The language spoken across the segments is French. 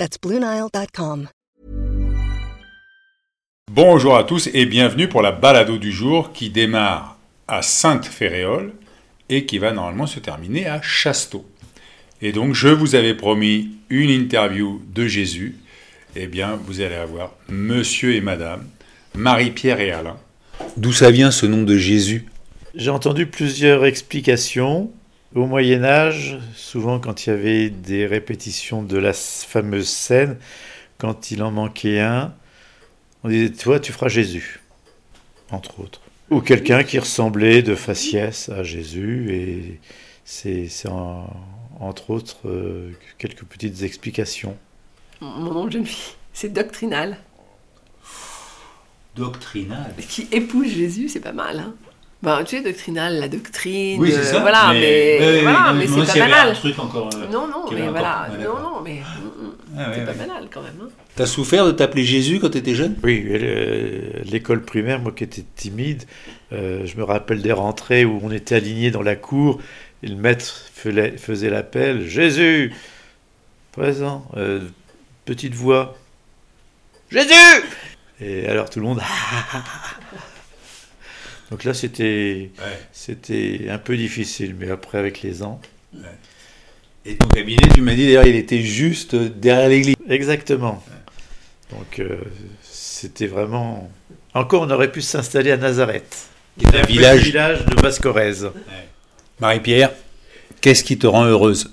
That's BlueNile.com. Bonjour à tous et bienvenue pour la balado du jour qui démarre à Sainte-Féréole et qui va normalement se terminer à Chasteau. Et donc, je vous avais promis une interview de Jésus. Eh bien, vous allez avoir monsieur et madame, Marie-Pierre et Alain. D'où ça vient ce nom de Jésus? J'ai entendu plusieurs explications. Au Moyen Âge, souvent quand il y avait des répétitions de la fameuse scène, quand il en manquait un, on disait, toi, tu feras Jésus, entre autres. Ou quelqu'un qui ressemblait de faciès à Jésus, et c'est entre autres euh, quelques petites explications. Mon nom de jeune fille, c'est doctrinal. Doctrinal Qui épouse Jésus, c'est pas mal. Hein ben, tu sais, doctrinal, la doctrine. Oui, c'est ça. Voilà, mais, mais, voilà, mais c'est pas banal. Un truc encore, euh, non, non, mais voilà. non, non, mais ah, c'est ouais, pas ouais. banal quand même. Hein. T'as souffert de t'appeler Jésus quand t'étais jeune? Oui, l'école primaire, moi qui étais timide, euh, je me rappelle des rentrées où on était alignés dans la cour et le maître faisait, faisait l'appel Jésus Présent, Euh, petite voix Jésus Et alors tout le monde Donc là c'était un peu difficile, mais après avec les ans. Et ton cabinet, tu m'as dit d'ailleurs, il était juste derrière l'église. Exactement. Donc euh, c'était vraiment. Encore, on aurait pu s'installer à Nazareth. Qui est un petit village. village de Basse-Corrèze. Marie-Pierre, qu'est-ce qui te rend heureuse?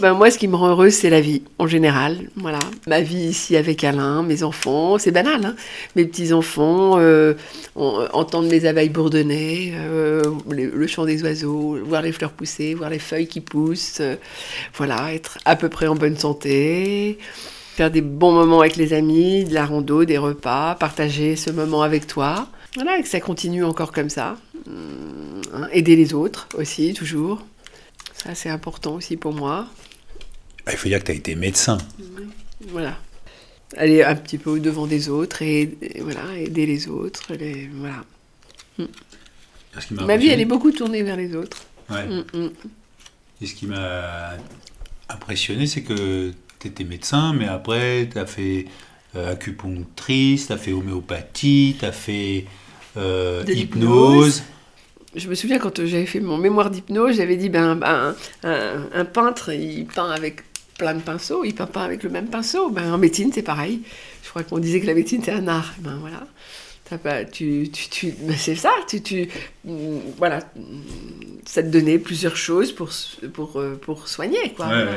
Ben, moi, ce qui me rend heureuse, c'est la vie, en général. Voilà. Ma vie ici avec Alain, mes enfants, c'est banal, hein. Mes petits-enfants, euh, on- entendre les abeilles bourdonner, euh, le, chant des oiseaux, voir les fleurs pousser, voir les feuilles qui poussent. euh, voilà, être à peu près en bonne santé. Faire des bons moments avec les amis, de la rando, des repas, partager ce moment avec toi. Voilà, et que ça continue encore comme ça. Hum, hein, aider les autres aussi, toujours. Ça, c'est important aussi pour moi. Bah, Il faut dire que tu as été médecin. Voilà. Aller un petit peu devant des autres et, et voilà, aider les autres. les- voilà. Ce qui m'a vie, elle est beaucoup tournée vers les autres. Ouais. Mm, mm. Et ce qui m'a impressionné, c'est que tu étais médecin, mais après, tu as fait euh, acupunctrice, tu as fait homéopathie, tu as fait euh, hypnose. Je me souviens quand j'avais fait mon mémoire d'hypnose, j'avais dit ben, ben, un, un peintre, il peint avec plein de pinceaux, il peint pas avec le même pinceau. Ben, en médecine, c'est pareil. Je crois qu'on disait que la médecine, c'est un art. Ben voilà. Pas, tu, tu, tu- ben, c'est ça, tu, tu, mm, voilà, mm, ça te donnait plusieurs choses pour, pour, euh, pour soigner, quoi. Ouais, voilà.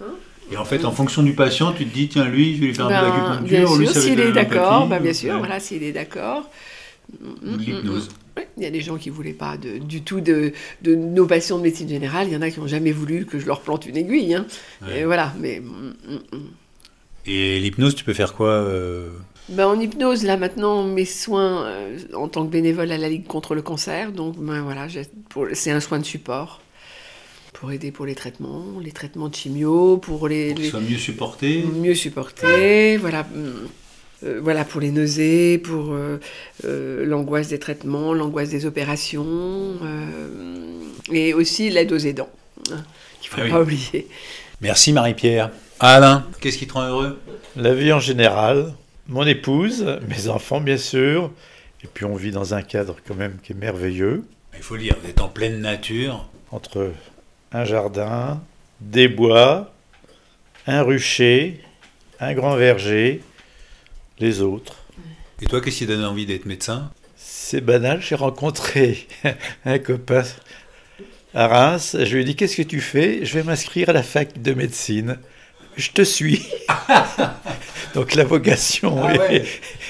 ouais. Et en fait, en fonction du patient, tu te dis, tiens, lui, je vais lui faire Ben, de bien l'acupuncture, sûr, ça va s'il est d'accord, ben, bien sûr, ouais, voilà, s'il est d'accord. ou de l'hypnose. Oui, il y a des gens qui voulaient pas de- du tout de, de nos patients de médecine générale. Il y en a qui n'ont jamais voulu que je leur plante une aiguille. hein. Ouais. Et voilà, mais mm, mm, mm. Et l'hypnose, tu peux faire quoi euh, Ben, en hypnose, là maintenant, mes soins euh, en tant que bénévole à la Ligue contre le cancer, donc ben, voilà, c'est un soin de support pour aider pour les traitements, les traitements de chimio, pour les, pour les- mieux supporté mieux supporter, voilà, euh, voilà pour les nausées, pour euh, euh, l'angoisse des traitements, l'angoisse des opérations, euh, et aussi l'aide aux aidants, hein, qu'il faut Ah oui. pas oublier. Merci Marie-Pierre. Alain, qu'est-ce qui te rend heureux? La vie en général, mon épouse, mes enfants bien sûr, et puis on vit dans un cadre quand même qui est merveilleux, Il faut le dire, vous êtes en pleine nature. entre un jardin, des bois, un rucher, un grand verger, les autres. Et toi, qu'est-ce qui donne envie d'être médecin? C'est banal, j'ai rencontré un copain à Reims, je lui ai dit qu'est-ce que tu fais? Je vais m'inscrire à la fac de médecine. Je te suis. Donc la vocation Ah ouais.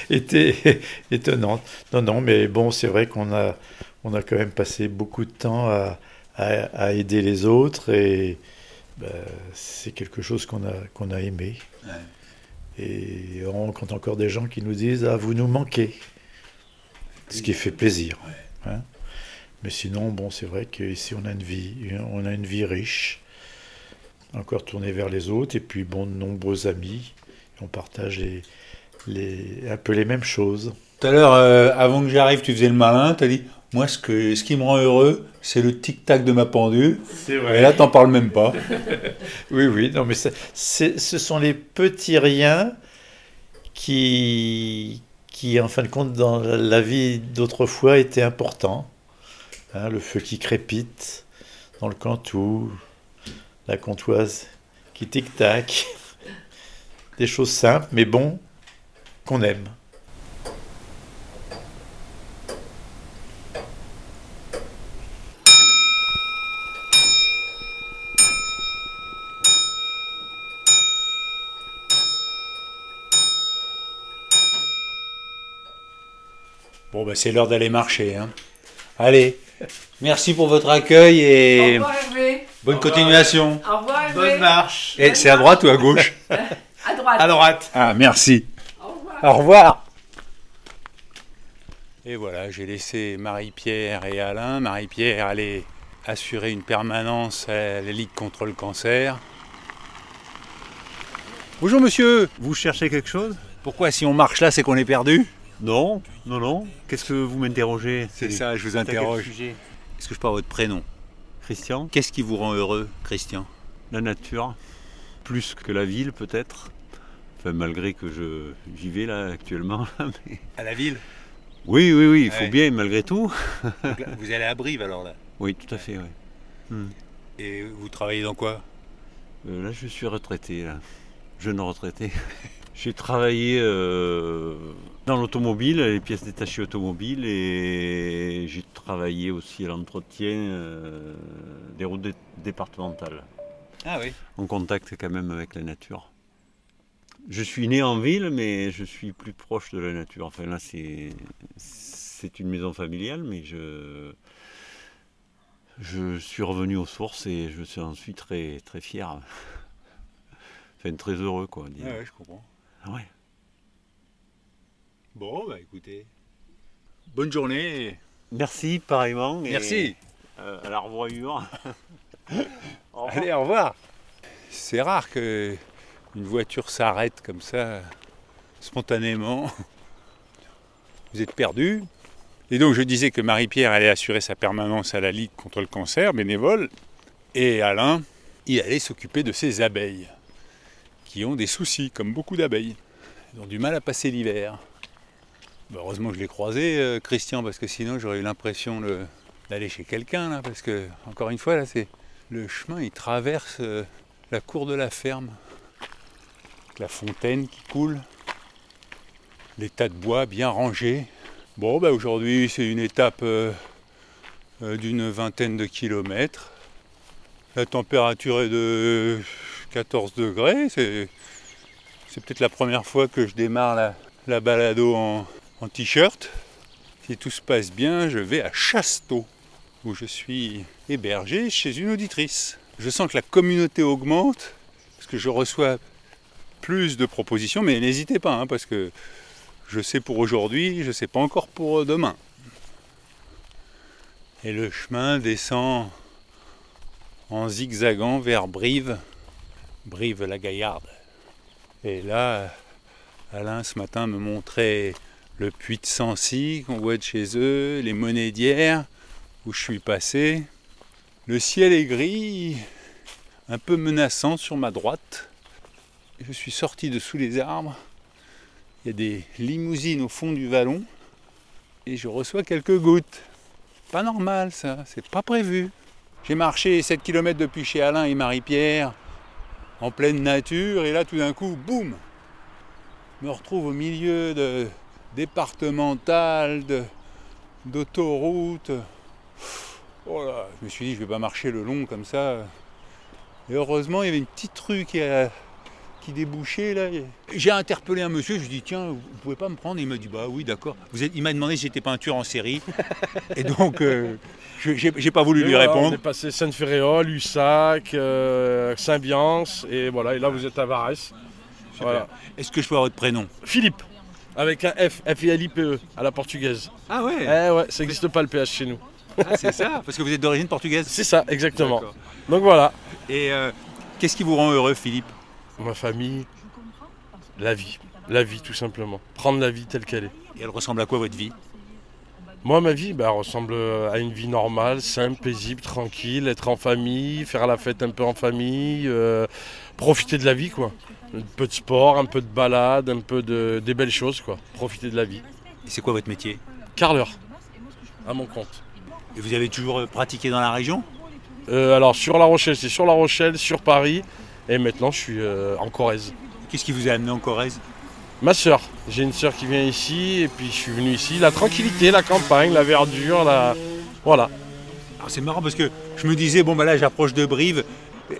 était étonnante. Non, non, mais bon, c'est vrai qu'on a, on a quand même passé beaucoup de temps à, à- à aider les autres et ben, c'est quelque chose qu'on a, qu'on a aimé. Ouais. Et on rencontre encore des gens qui nous disent Ah, vous nous manquez. Ce qui fait plaisir. hein. Mais sinon, bon, c'est vrai qu'ici, on a une vie, on a une vie riche, encore tournée vers les autres, et puis, bon, de nombreux amis. On partage les, les, un peu les mêmes choses. Tout à l'heure, euh, avant que j'arrive, tu faisais le malin, tu as dit Moi, ce, que, ce qui me rend heureux, c'est le tic-tac de ma pendule. C'est Et là, t'en parles même pas. Oui, oui, non, mais ce sont les petits riens qui, qui, en fin de compte, dans la vie d'autrefois, étaient importants. Hein, le feu qui crépite dans le cantou, la comptoise qui tic-tac. Des choses simples, mais bon, qu'on aime. Bah, c'est l'heure d'aller marcher. hein. Allez, merci pour votre accueil et Au revoir Hervé. bonne continuation. Au revoir Hervé. marche Et c'est à droite ou à gauche À droite. À droite Ah, merci. Au revoir. Au revoir. Et voilà, j'ai laissé Marie-Pierre et Alain. Marie-Pierre allait assurer une permanence à la Ligue contre le cancer. Bonjour monsieur, Vous cherchez quelque chose? Pourquoi si on marche là c'est qu'on est perdu? Non, non, non. Qu'est-ce que vous m'interrogez C'est ça, je vous interroge. Est-ce que je parle votre prénom Christian, Qu'est-ce qui vous rend heureux, Christian la nature, plus que la ville peut-être. Enfin, malgré que je j'y vais là actuellement. mais- À la ville Oui, oui, oui, il faut Ouais. bien malgré tout. Vous allez à Brive alors là Oui, tout à fait, oui. Et vous travaillez dans quoi Euh, là, je suis retraité, là. jeune retraité. J'ai travaillé euh, dans l'automobile, les pièces détachées automobiles, et j'ai travaillé aussi à l'entretien euh, des routes dé- départementales. Ah oui. en contact quand même avec la nature. Je suis né en ville, mais je suis plus proche de la nature. Enfin là, c'est une maison familiale, mais je je suis revenu aux sources et je suis en suis très très fier. Enfin très heureux quoi. disons. ouais, je comprends. Ah ouais. Bon, bah écoutez. Bonne journée. Merci pareillement. et, Merci. euh, à la revoyure. Au revoir. Allez, au revoir. C'est rare que une voiture s'arrête comme ça, spontanément. Vous êtes perdu. Et donc je disais que Marie-Pierre allait assurer sa permanence à la Ligue contre le cancer, bénévole, et Alain, il allait s'occuper de ses abeilles, qui ont des soucis, comme beaucoup d'abeilles. Ils ont du mal à passer l'hiver. Bah, heureusement que je l'ai croisé, euh, Christian, parce que sinon j'aurais eu l'impression d'aller chez quelqu'un, là, parce que, encore une fois, là, c'est le chemin, il traverse euh, la cour de la ferme. La fontaine qui coule. Les tas de bois bien rangés. Bon, bah aujourd'hui, c'est une étape euh, d'une vingtaine de kilomètres. La température est de 14 degrés. C'est, c'est peut-être la première fois que je démarre la, la balado en, en t-shirt. Si tout se passe bien, je vais à Chasteau où je suis hébergé chez une auditrice. Je sens que la communauté augmente, parce que je reçois plus de propositions, mais n'hésitez pas, hein, parce que je sais pour aujourd'hui, je ne sais pas encore pour demain. Et le chemin descend en zigzagant vers Brive, Brive-la-Gaillarde. Et là, Alain ce matin me montrait le puits de Sancy qu'on voit de chez eux, les monnaies d'hier où je suis passé. Le ciel est gris, un peu menaçant sur ma droite. Je suis sorti de sous les arbres. Il y a des limousines au fond du vallon et je reçois quelques gouttes. Pas normal ça, c'est pas prévu. J'ai marché 7 km depuis chez Alain et Marie-Pierre en pleine nature et là tout d'un coup, boum, me retrouve au milieu de départemental, de- d'autoroute. Oh là, je me suis dit, je vais pas marcher le long comme ça. Et heureusement, il y avait une petite rue qui, a- qui débouchait là. J'ai interpellé un monsieur, je lui ai dit, tiens, vous pouvez pas me prendre? Il m'a dit, bah oui, d'accord. Vous êtes- Il m'a demandé si j'étais tueur en série. Et donc, euh, je- j'ai pas voulu Et lui voilà, On répondre. est passé Sainte-Féréole, Lussac, euh, Saint-Biance, et voilà, et là vous êtes à Varès. Voilà. Est-ce que je peux avoir votre prénom? Philippe, avec un F, F-I-L-I-P-E, à la portugaise. Ah ouais, Eh ouais, ça n'existe pas le PH chez nous. c'est ça, parce que vous êtes d'origine portugaise. C'est ça, exactement. Donc voilà, Et euh, qu'est-ce qui vous rend heureux, Philippe? Ma famille, la vie. La vie, tout simplement. Prendre la vie telle qu'elle est. Et elle ressemble à quoi votre vie? Moi, ma vie, bah, ressemble à une vie normale, simple, paisible, tranquille, être en famille, faire la fête un peu en famille, euh, profiter de la vie, quoi. Un peu de sport, un peu de balade, un peu de, des belles choses, quoi. Profiter de la vie. Et c'est quoi votre métier? Carleur, à mon compte. Et vous avez toujours euh, pratiqué dans la région? Euh, alors, sur La Rochelle, c'est sur La Rochelle, sur Paris, et maintenant, je suis euh, en Corrèze. Qu'est-ce qui vous a amené en Corrèze? Ma sœur, j'ai une sœur qui vient ici, et puis je suis venu ici. La tranquillité, la campagne, la verdure, la... Voilà. Alors c'est marrant parce que je me disais, bon bah là j'approche de Brive,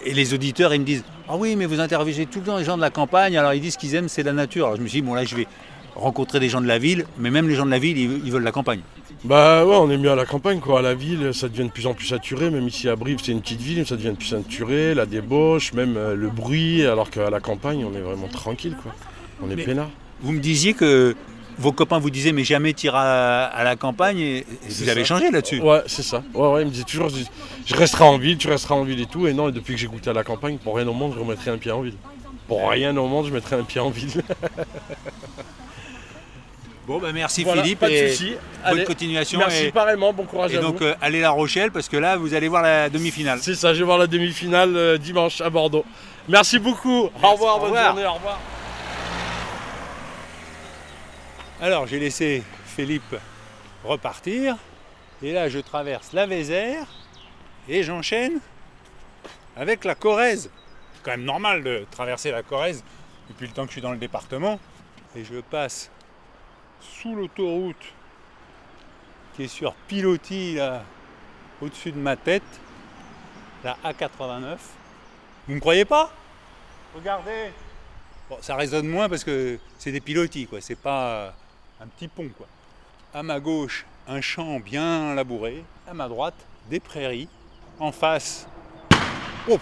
et les auditeurs ils me disent, ah oui mais vous interrogez tout le temps les gens de la campagne, alors ils disent qu'ils aiment c'est la nature. Alors je me suis dit, bon là je vais rencontrer des gens de la ville, mais même les gens de la ville ils, ils veulent la campagne. Bah ouais, on est mieux à la campagne quoi. À la ville, ça devient de plus en plus saturé. Même ici à Brive, c'est une petite ville, ça devient de plus saturé. La débauche, même euh, le bruit. Alors qu'à la campagne, on est vraiment tranquille quoi. On est peinard. Vous me disiez que vos copains vous disaient mais jamais t'iras à, à la campagne et, vous avez changé là-dessus. Ouais, c'est ça. Ouais, ouais, il me disait toujours, je, resterai en ville, tu resteras en ville et tout. Et non, et depuis que j'ai goûté à la campagne, pour rien au monde, je remettrai un pied en ville. Pour rien au monde, je mettrai un pied en ville. Bon bah merci Voilà, Philippe pas de et soucis. bonne Allez, continuation merci et, pareillement, bon courage et à donc vous. euh, allez La Rochelle parce que là vous allez voir la demi-finale. C'est ça, je vais voir la demi-finale euh, dimanche à Bordeaux. Merci beaucoup. au revoir, au bonne revoir. journée, au revoir. Alors j'ai laissé Philippe repartir et là je traverse la Vézère et j'enchaîne avec la Corrèze. C'est quand même normal de traverser la Corrèze depuis le temps que je suis dans le département et je passe sous l'autoroute qui est sur pilotis là au-dessus de ma tête, la A89. Vous me croyez pas? Regardez Bon, ça résonne moins parce que c'est des pilotis, quoi. C'est pas un petit pont, quoi. À ma gauche, un champ bien labouré. À ma droite, des prairies. En face, oh,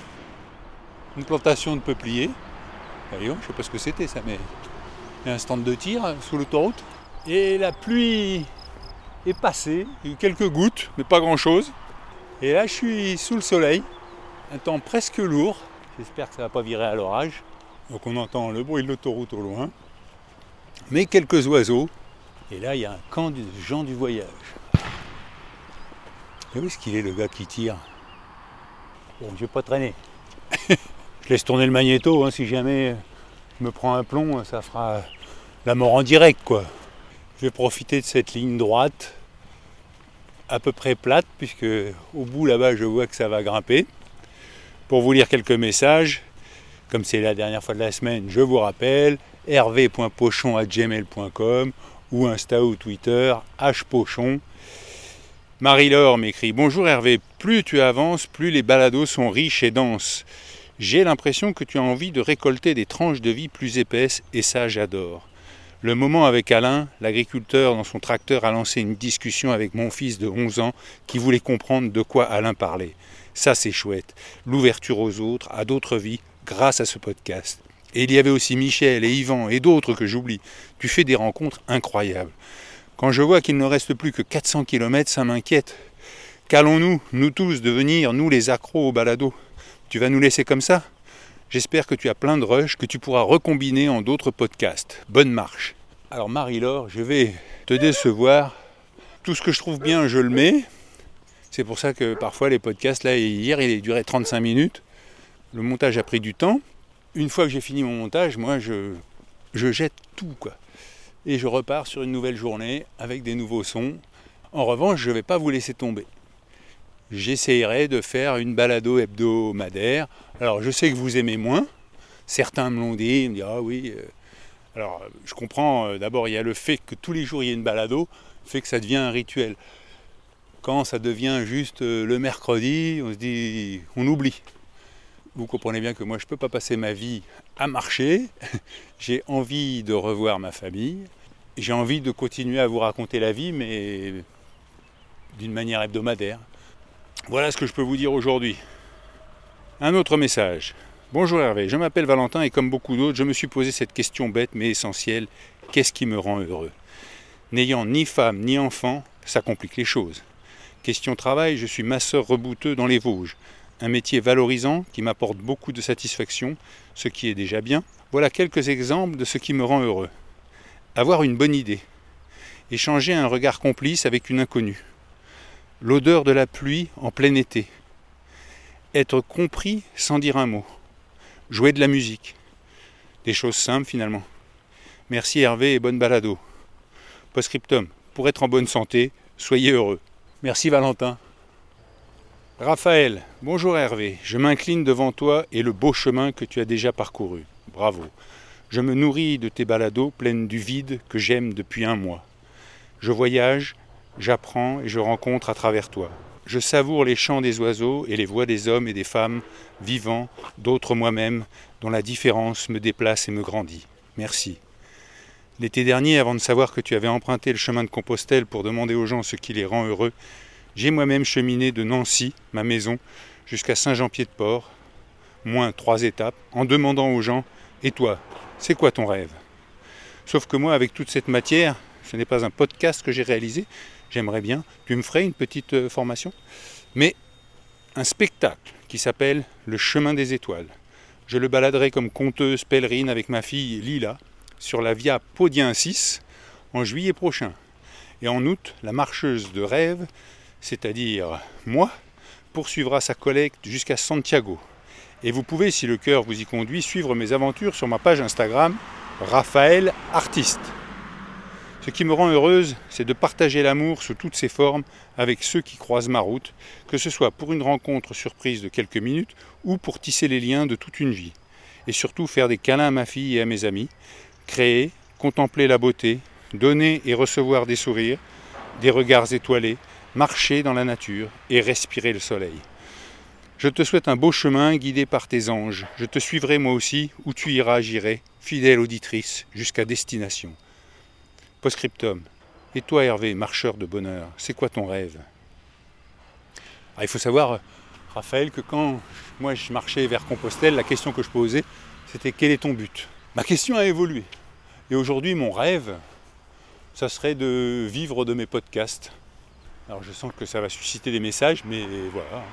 une plantation de peupliers. Voyons, je sais pas ce que c'était ça, mais un stand de tir sous l'autoroute. Et la pluie est passée. Il y a eu quelques gouttes, mais pas grand-chose. Et là, je suis sous le soleil. Un temps presque lourd. J'espère que ça va pas virer à l'orage. Donc on entend le bruit de l'autoroute au loin. Mais quelques oiseaux. Et là, il y a un camp de gens du voyage. Et où est-ce qu'il est le gars qui tire Bon, je vais pas traîner. je laisse tourner le magnéto, hein, si jamais je me prends un plomb, ça fera la mort en direct, quoi. Je vais profiter de cette ligne droite, à peu près plate, puisque au bout là-bas, je vois que ça va grimper. Pour vous lire quelques messages, comme c'est la dernière fois de la semaine, je vous rappelle hervé.pochon.gmail.com ou Insta ou Twitter, hpochon. Marie-Laure m'écrit Bonjour Hervé, plus tu avances, plus les balados sont riches et denses. J'ai l'impression que tu as envie de récolter des tranches de vie plus épaisses et ça j'adore. Le moment avec Alain, l'agriculteur dans son tracteur a lancé une discussion avec mon fils de 11 ans qui voulait comprendre de quoi Alain parlait. Ça c'est chouette. L'ouverture aux autres, à d'autres vies, grâce à ce podcast. Et il y avait aussi Michel et Yvan et d'autres que j'oublie. Tu fais des rencontres incroyables. Quand je vois qu'il ne reste plus que 400 km, ça m'inquiète. Qu'allons-nous, nous tous, devenir, nous les accros au balado? Tu vas nous laisser comme ça? J'espère que tu as plein de rush que tu pourras recombiner en d'autres podcasts. Bonne marche. Alors Marie-Laure, je vais te décevoir. Tout ce que je trouve bien, je le mets. C'est pour ça que parfois les podcasts, là, hier, il duré 35 minutes. Le montage a pris du temps. Une fois que j'ai fini mon montage, moi, je, je jette tout, quoi. Et je repars sur une nouvelle journée avec des nouveaux sons. En revanche, je ne vais pas vous laisser tomber. J'essayerai de faire une balado hebdomadaire. Alors, je sais que vous aimez moins. Certains me l'ont dit, ils me disent Ah oui. euh. Alors, je comprends. euh, D'abord, il y a le fait que tous les jours il y ait une balado, fait que ça devient un rituel. Quand ça devient juste euh, le mercredi, on se dit On oublie. Vous comprenez bien que moi, je ne peux pas passer ma vie à marcher. J'ai envie de revoir ma famille. J'ai envie de continuer à vous raconter la vie, mais d'une manière hebdomadaire. Voilà ce que je peux vous dire aujourd'hui. Un autre message. Bonjour Hervé, je m'appelle Valentin et comme beaucoup d'autres, je me suis posé cette question bête mais essentielle. Qu'est-ce qui me rend heureux? N'ayant ni femme ni enfant, ça complique les choses. Question travail, je suis masseur rebouteux dans les Vosges. Un métier valorisant qui m'apporte beaucoup de satisfaction, ce qui est déjà bien. Voilà quelques exemples de ce qui me rend heureux. Avoir une bonne idée. Échanger un regard complice avec une inconnue. L'odeur de la pluie en plein été. Être compris sans dire un mot. Jouer de la musique. Des choses simples finalement. Merci Hervé et bonne balado. Postscriptum. Pour être en bonne santé, soyez heureux. Merci Valentin. Raphaël, bonjour Hervé, je m'incline devant toi et le beau chemin que tu as déjà parcouru. Bravo. Je me nourris de tes balados pleines du vide que j'aime depuis un mois. Je voyage, j'apprends et je rencontre à travers toi. Je savoure les chants des oiseaux et les voix des hommes et des femmes, vivants, d'autres moi-même, dont la différence me déplace et me grandit. Merci. L'été dernier, avant de savoir que tu avais emprunté le chemin de Compostelle pour demander aux gens ce qui les rend heureux, j'ai moi-même cheminé de Nancy, ma maison, jusqu'à Saint-Jean-Pied-de-Port, moins trois étapes, en demandant aux gens Et toi, c'est quoi ton rêve? Sauf que moi, avec toute cette matière, ce n'est pas un podcast que j'ai réalisé, j'aimerais bien, tu me ferais une petite euh, formation, mais un spectacle qui s'appelle Le chemin des étoiles. Je le baladerai comme conteuse pèlerine avec ma fille Lila sur la Via Podiensis en juillet prochain. Et en août, la marcheuse de rêve c'est-à-dire moi, poursuivra sa collecte jusqu'à Santiago. Et vous pouvez, si le cœur vous y conduit, suivre mes aventures sur ma page Instagram, Raphaël Artiste. Ce qui me rend heureuse, c'est de partager l'amour sous toutes ses formes avec ceux qui croisent ma route, que ce soit pour une rencontre surprise de quelques minutes ou pour tisser les liens de toute une vie. Et surtout faire des câlins à ma fille et à mes amis, créer, contempler la beauté, donner et recevoir des sourires, des regards étoilés, marcher dans la nature et respirer le soleil. Je te souhaite un beau chemin guidé par tes anges. Je te suivrai moi aussi, où tu iras, j'irai, fidèle auditrice, jusqu'à destination. Postscriptum. Et toi, Hervé, marcheur de bonheur, c'est quoi ton rêve? Ah, Il faut savoir, Raphaël, que quand moi je marchais vers Compostelle, la question que je posais, c'était quel est ton but? Ma question a évolué. Et aujourd'hui, mon rêve, ça serait de vivre de mes podcasts. Alors je sens que ça va susciter des messages, mais voilà.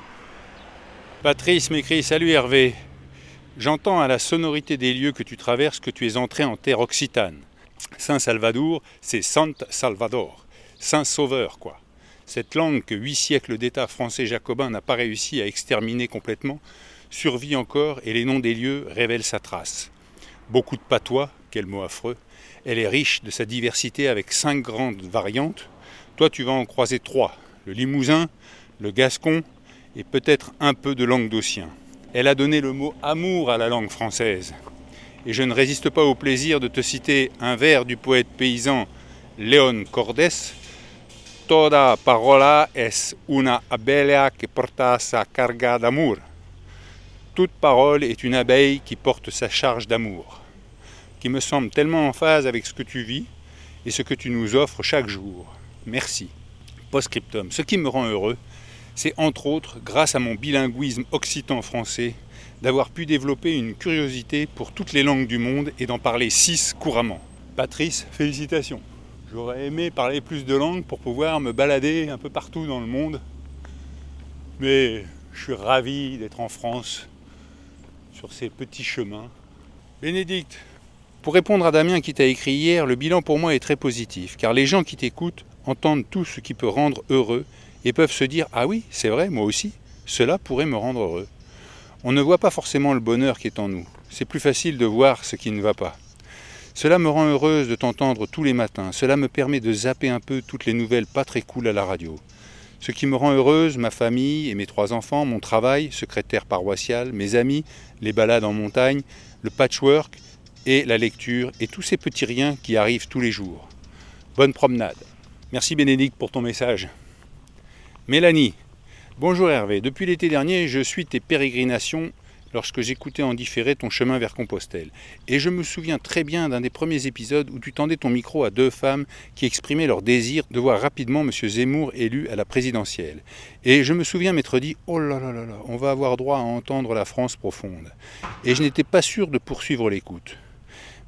Patrice m'écrit Salut Hervé. J'entends à la sonorité des lieux que tu traverses que tu es entré en terre occitane. Saint-Salvador, c'est Sant Salvador. Saint-Sauveur, quoi. Cette langue que huit siècles d'État français jacobin n'a pas réussi à exterminer complètement survit encore et les noms des lieux révèlent sa trace. Beaucoup de patois, quel mot affreux. Elle est riche de sa diversité avec cinq grandes variantes toi, tu vas en croiser trois le Limousin, le Gascon et peut-être un peu de languedocien. Elle a donné le mot amour à la langue française. Et je ne résiste pas au plaisir de te citer un vers du poète paysan Léon Cordes Toda parola es una abella que porta sa carga d'amour. Toute parole est une abeille qui porte sa charge d'amour, qui me semble tellement en phase avec ce que tu vis et ce que tu nous offres chaque jour. Merci. Postscriptum. Ce qui me rend heureux, c'est entre autres, grâce à mon bilinguisme occitan-français, d'avoir pu développer une curiosité pour toutes les langues du monde et d'en parler six couramment. Patrice, félicitations. J'aurais aimé parler plus de langues pour pouvoir me balader un peu partout dans le monde. Mais je suis ravi d'être en France, sur ces petits chemins. Bénédicte, pour répondre à Damien qui t'a écrit hier, le bilan pour moi est très positif, car les gens qui t'écoutent entendent tout ce qui peut rendre heureux et peuvent se dire Ah oui, c'est vrai, moi aussi, cela pourrait me rendre heureux. On ne voit pas forcément le bonheur qui est en nous, c'est plus facile de voir ce qui ne va pas. Cela me rend heureuse de t'entendre tous les matins, cela me permet de zapper un peu toutes les nouvelles pas très cool à la radio. Ce qui me rend heureuse, ma famille et mes trois enfants, mon travail, secrétaire paroissial, mes amis, les balades en montagne, le patchwork et la lecture et tous ces petits riens qui arrivent tous les jours. Bonne promenade. Merci Bénédicte pour ton message. Mélanie, bonjour Hervé. Depuis l'été dernier, je suis tes pérégrinations lorsque j'écoutais en différé ton chemin vers Compostelle. Et je me souviens très bien d'un des premiers épisodes où tu tendais ton micro à deux femmes qui exprimaient leur désir de voir rapidement M. Zemmour élu à la présidentielle. Et je me souviens m'être dit Oh là là là là, on va avoir droit à entendre la France profonde. Et je n'étais pas sûr de poursuivre l'écoute.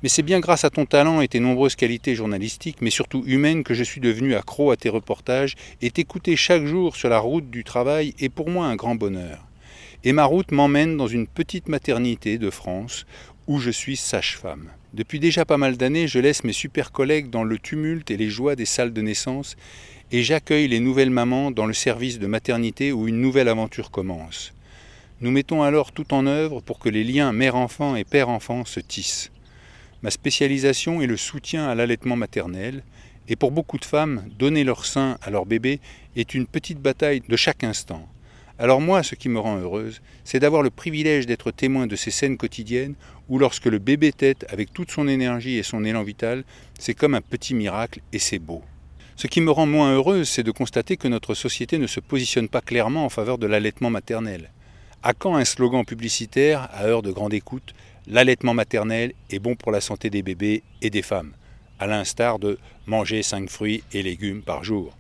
Mais c'est bien grâce à ton talent et tes nombreuses qualités journalistiques, mais surtout humaines, que je suis devenu accro à tes reportages et t'écouter chaque jour sur la route du travail est pour moi un grand bonheur. Et ma route m'emmène dans une petite maternité de France où je suis sage-femme. Depuis déjà pas mal d'années, je laisse mes super collègues dans le tumulte et les joies des salles de naissance et j'accueille les nouvelles mamans dans le service de maternité où une nouvelle aventure commence. Nous mettons alors tout en œuvre pour que les liens mère-enfant et père-enfant se tissent. Ma spécialisation est le soutien à l'allaitement maternel, et pour beaucoup de femmes, donner leur sein à leur bébé est une petite bataille de chaque instant. Alors moi, ce qui me rend heureuse, c'est d'avoir le privilège d'être témoin de ces scènes quotidiennes où lorsque le bébé tête avec toute son énergie et son élan vital, c'est comme un petit miracle et c'est beau. Ce qui me rend moins heureuse, c'est de constater que notre société ne se positionne pas clairement en faveur de l'allaitement maternel. À quand un slogan publicitaire à heure de grande écoute L'allaitement maternel est bon pour la santé des bébés et des femmes, à l'instar de manger 5 fruits et légumes par jour,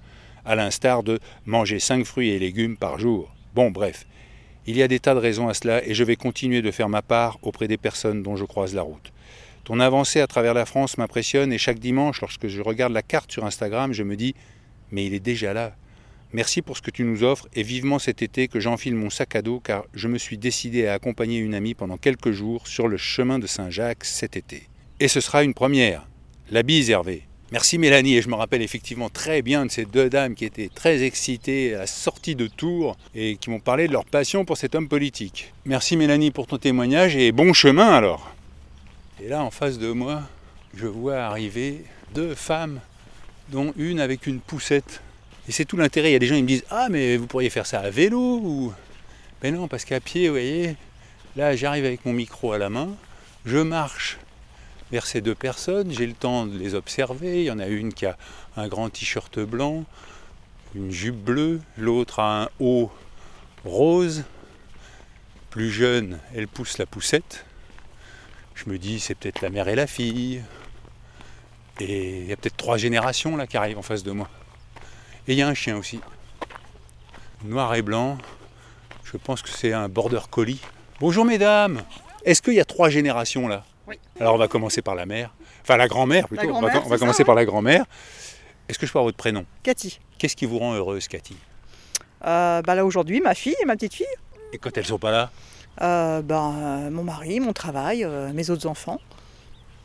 à l'instar de manger 5 fruits et légumes par jour. Bon, bref, il y a des tas de raisons à cela et je vais continuer de faire ma part auprès des personnes dont je croise la route. Ton avancée à travers la France m'impressionne et chaque dimanche, lorsque je regarde la carte sur Instagram, je me dis Mais il est déjà là. Merci pour ce que tu nous offres et vivement cet été que j'enfile mon sac à dos car je me suis décidé à accompagner une amie pendant quelques jours sur le chemin de Saint-Jacques cet été. Et ce sera une première. La bise Hervé. Merci Mélanie et je me rappelle effectivement très bien de ces deux dames qui étaient très excitées à la sortie de Tours et qui m'ont parlé de leur passion pour cet homme politique. Merci Mélanie pour ton témoignage et bon chemin alors. Et là en face de moi, je vois arriver deux femmes dont une avec une poussette et c'est tout l'intérêt. Il y a des gens qui me disent Ah, mais vous pourriez faire ça à vélo. Mais non, parce qu'à pied, vous voyez, là j'arrive avec mon micro à la main, je marche vers ces deux personnes, j'ai le temps de les observer. Il y en a une qui a un grand t-shirt blanc, une jupe bleue, l'autre a un haut rose. Plus jeune, elle pousse la poussette. Je me dis, c'est peut-être la mère et la fille. Et il y a peut-être trois générations là qui arrivent en face de moi. Et il y a un chien aussi. Noir et blanc. Je pense que c'est un border collie. Bonjour mesdames. Est-ce qu'il y a trois générations là? Oui. Alors on va commencer par la mère. Enfin la grand-mère plutôt. La on va, on commencer ça, par la grand-mère. Est-ce que je peux avoir votre prénom? Cathy. Qu'est-ce qui vous rend heureuse Cathy? Euh, bah là aujourd'hui, ma fille et ma petite fille. Et quand elles sont pas là? Euh, bah, euh, mon mari, mon travail, mes autres enfants.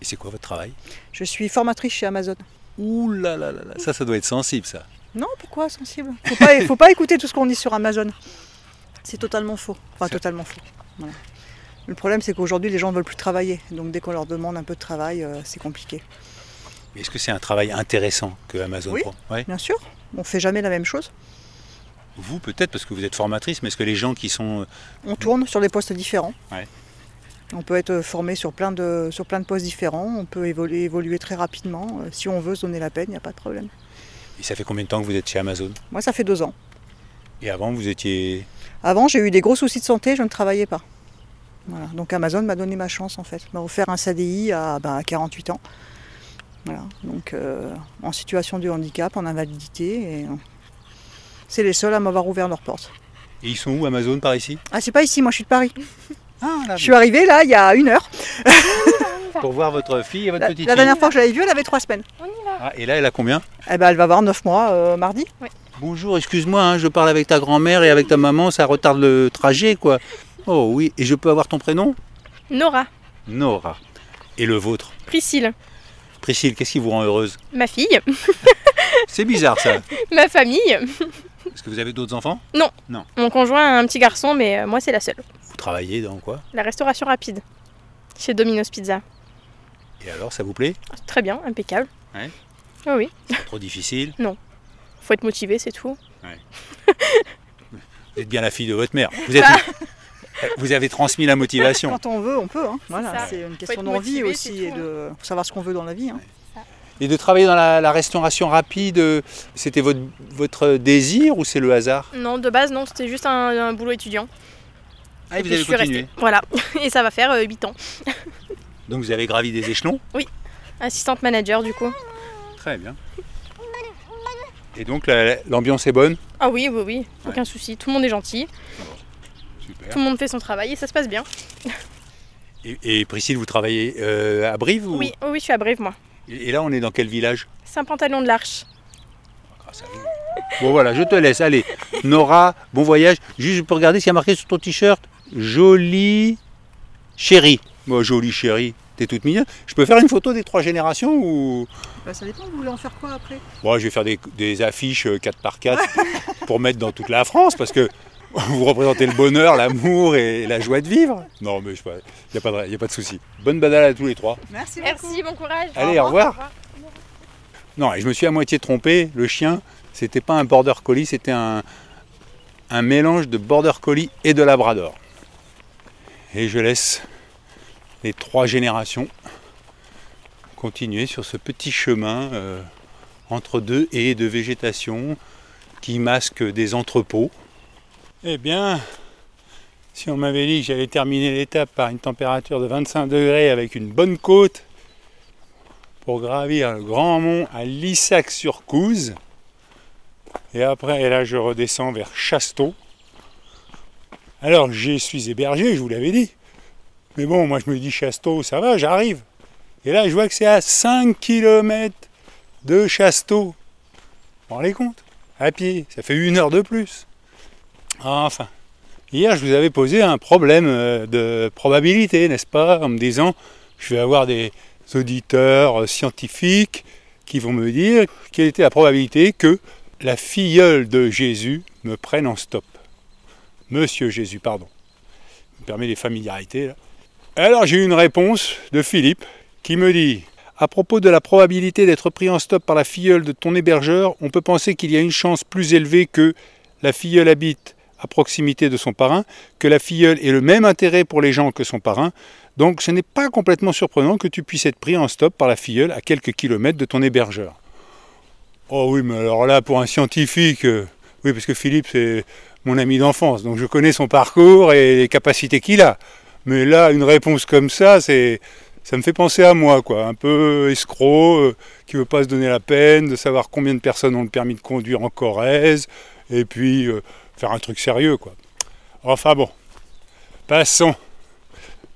Et c'est quoi votre travail? Je suis formatrice chez Amazon. Ouh là là là là, ça ça doit être sensible ça. Non, pourquoi sensible? Faut pas, faut pas écouter tout ce qu'on dit sur Amazon. C'est totalement faux. Enfin, totalement faux. Voilà. Le problème, c'est qu'aujourd'hui, les gens ne veulent plus travailler. Donc, dès qu'on leur demande un peu de travail, euh, c'est compliqué. Est-ce que c'est un travail intéressant que Amazon Oui. prend Ouais. Bien sûr, on fait jamais la même chose. Vous peut-être parce que vous êtes formatrice, mais est-ce que les gens qui sont On tourne sur des postes différents. Ouais. On peut être formé sur plein de, sur plein de postes différents. On peut évoluer, évoluer très rapidement. Euh, Si on veut se donner la peine, il n'y a pas de problème. Et ça fait combien de temps que vous êtes chez Amazon Moi, ça fait deux ans. Et avant vous étiez Avant, j'ai eu des gros soucis de santé, je ne travaillais pas. Voilà. Donc Amazon m'a donné ma chance en fait, m'a offert un CDI à, bah, à 48 ans. Voilà. Donc euh, en situation de handicap, en invalidité, et euh, c'est les seuls à m'avoir ouvert leurs portes. Et ils sont où Amazon par ici Ah, c'est pas ici, moi je suis de Paris. Ah là, Je suis arrivée là il y a une heure. pour voir votre fille et votre La, petite la fille. dernière fois que je l'avais vue, elle avait trois semaines. Ah, et là, elle a combien Eh ben, elle va avoir 9 mois euh, mardi. Bonjour, excuse-moi, hein, je parle avec ta grand-mère et avec ta maman, ça retarde le trajet, quoi. Oh oui, et je peux avoir ton prénom Nora, Nora. Et le vôtre Priscille, Priscille, qu'est-ce qui vous rend heureuse ma fille, C'est bizarre ça. ma famille, Est-ce que vous avez d'autres enfants mon conjoint a un petit garçon, mais euh, moi c'est la seule. Vous travaillez dans quoi La restauration rapide chez Domino's Pizza. Et alors, ça vous plaît? Très bien, impeccable. Ouais. Oui, oui, Trop difficile? Faut être motivé, c'est tout. Vous êtes bien la fille de votre mère. Vous, êtes... vous avez transmis la motivation. Quand on veut, on peut. hein. Voilà, c'est une question d'envie aussi et de faut savoir ce qu'on veut dans la vie. hein. Et de travailler dans la, la restauration rapide, euh, c'était votre, votre désir ou c'est le hasard? Non, de base, non, c'était juste un, un boulot étudiant. Ah, Et vous puis, avez je suis continué. restée. Voilà, et ça va faire 8 ans. Donc vous avez gravi des échelons Assistante manager du coup. Très bien. Et donc la- l'ambiance est bonne? Ah oui, oui, oui, aucun souci. Tout le monde est gentil, Super. tout le monde fait son travail et ça se passe bien. Et, et Priscille, vous travaillez euh, à Brive ou... Oui, oh oui, je suis à Brive moi. Et et là, on est dans quel village? Saint-Pantalon de l'Arche. Grâce à vous. Bon voilà, je te laisse. Allez, Nora, bon voyage. Juste pour regarder ce qu'il y a marqué sur ton t-shirt. Jolie chérie. Bon, jolie chérie, t'es toute mignonne. Je peux faire une photo des trois générations ou... Bah, ça dépend, vous voulez en faire quoi après? Bon, je vais faire des, des affiches euh, 4x4 pour mettre dans toute la France parce que vous représentez le bonheur, l'amour et la joie de vivre. Non, mais il n'y a pas de, y a pas de souci. Bonne badale à tous les trois. Merci, Merci, bon courage. Allez, au revoir. Non, et je me suis à moitié trompé. Le chien, c'était pas un border collie, c'était un, un mélange de border collie et de labrador. Et je laisse les trois générations continuer sur ce petit chemin euh, entre deux haies de végétation qui masque des entrepôts. Eh bien, si on m'avait dit que j'allais terminer l'étape par une température de 25 degrés avec une bonne côte, pour gravir le grand mont à Lissac-sur-Couze. Et après, là, je redescends vers Chasteau. Alors, j'y suis hébergé, je vous l'avais dit. Mais bon, moi, je me dis Chasteau, ça va, j'arrive. Et là, je vois que c'est à 5 km de Chasteau. Vous vous rendez compte? À pied, ça fait une heure de plus. Enfin, hier, je vous avais posé un problème euh, de probabilité, n'est-ce pas En me disant, je vais avoir des auditeurs euh, scientifiques qui vont me dire quelle était la probabilité que la filleule de Jésus me prenne en stop. Monsieur Jésus, pardon. Je me permet les familiarités là. Alors j'ai eu une réponse de Philippe qui me dit à propos de la probabilité d'être pris en stop par la filleule de ton hébergeur, on peut penser qu'il y a une chance plus élevée que la filleule habite à proximité de son parrain, que la filleule ait le même intérêt pour les gens que son parrain, donc ce n'est pas complètement surprenant que tu puisses être pris en stop par la filleule à quelques kilomètres de ton hébergeur. Oh oui, mais alors là, pour un scientifique, euh, oui, parce que Philippe, c'est mon ami d'enfance, donc je connais son parcours et les capacités qu'il a. Mais là, une réponse comme ça, c'est, ça me fait penser à moi, quoi. Un peu escroc, euh, qui veut pas se donner la peine de savoir combien de personnes ont le permis de conduire en Corrèze, et puis euh, faire un truc sérieux, quoi. Enfin bon, passons.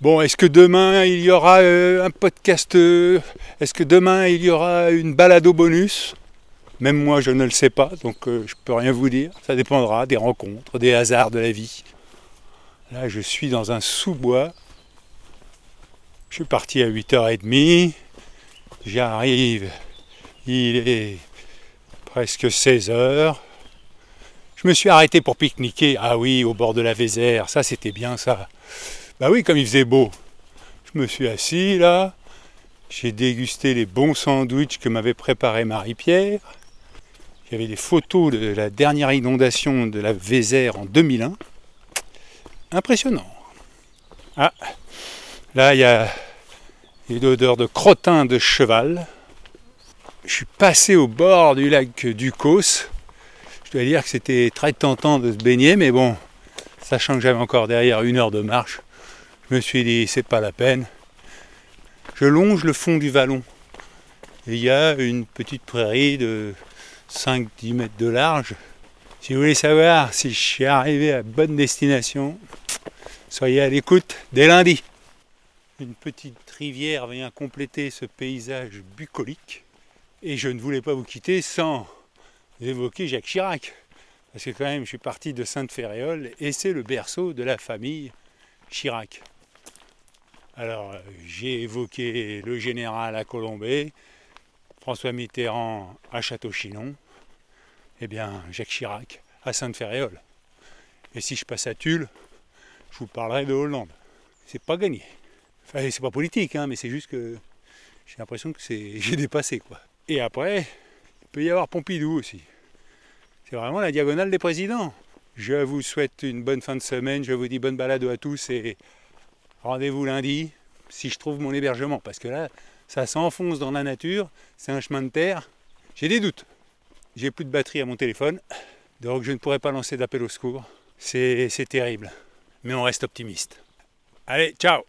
Bon, est-ce que demain il y aura euh, un podcast Est-ce que demain il y aura une balado bonus? Même moi je ne le sais pas, donc je peux rien vous dire. Ça dépendra des rencontres, des hasards de la vie. Là je suis dans un sous-bois. Je suis parti à 8h30. J'arrive. Il est presque 16h. Je me suis arrêté pour pique-niquer. Ah oui, au bord de la Vézère. Ça c'était bien ça. Bah oui, comme il faisait beau. Je me suis assis là, j'ai dégusté les bons sandwichs que m'avait préparé Marie-Pierre. Avait des photos de la dernière inondation de la Vézère en 2001. Impressionnant. Ah, là il y a une odeur de crottin de cheval. Je suis passé au bord du lac Ducos. Je dois dire que c'était très tentant de se baigner, mais bon, sachant que j'avais encore derrière une heure de marche, je me suis dit, c'est pas la peine. Je longe le fond du vallon. Il y a une petite prairie de 5-10 mètres de large. Si vous voulez savoir si je suis arrivé à bonne destination, soyez à l'écoute dès lundi. Une petite rivière vient compléter ce paysage bucolique. Et je ne voulais pas vous quitter sans évoquer Jacques Chirac. Parce que quand même, je suis parti de Sainte-Féréole et c'est le berceau de la famille Chirac. Alors, j'ai évoqué le général à Colombay, François Mitterrand à Château-Chinon, et bien Jacques Chirac à Sainte-Féréole. Et si je passe à Tulle, je vous parlerai de Hollande. C'est pas gagné. Enfin, c'est pas politique, hein, mais c'est juste que j'ai l'impression que c'est j'ai dépassé quoi. Et après, il peut y avoir Pompidou aussi. C'est vraiment la diagonale des présidents. Je vous souhaite une bonne fin de semaine, je vous dis bonne balade à tous et rendez-vous lundi si je trouve mon hébergement. Parce que là, ça s'enfonce dans la nature, c'est un chemin de terre. J'ai des doutes. J'ai plus de batterie à mon téléphone, donc je ne pourrai pas lancer d'appel au secours. C'est c'est terrible. mais on reste optimiste. Allez, ciao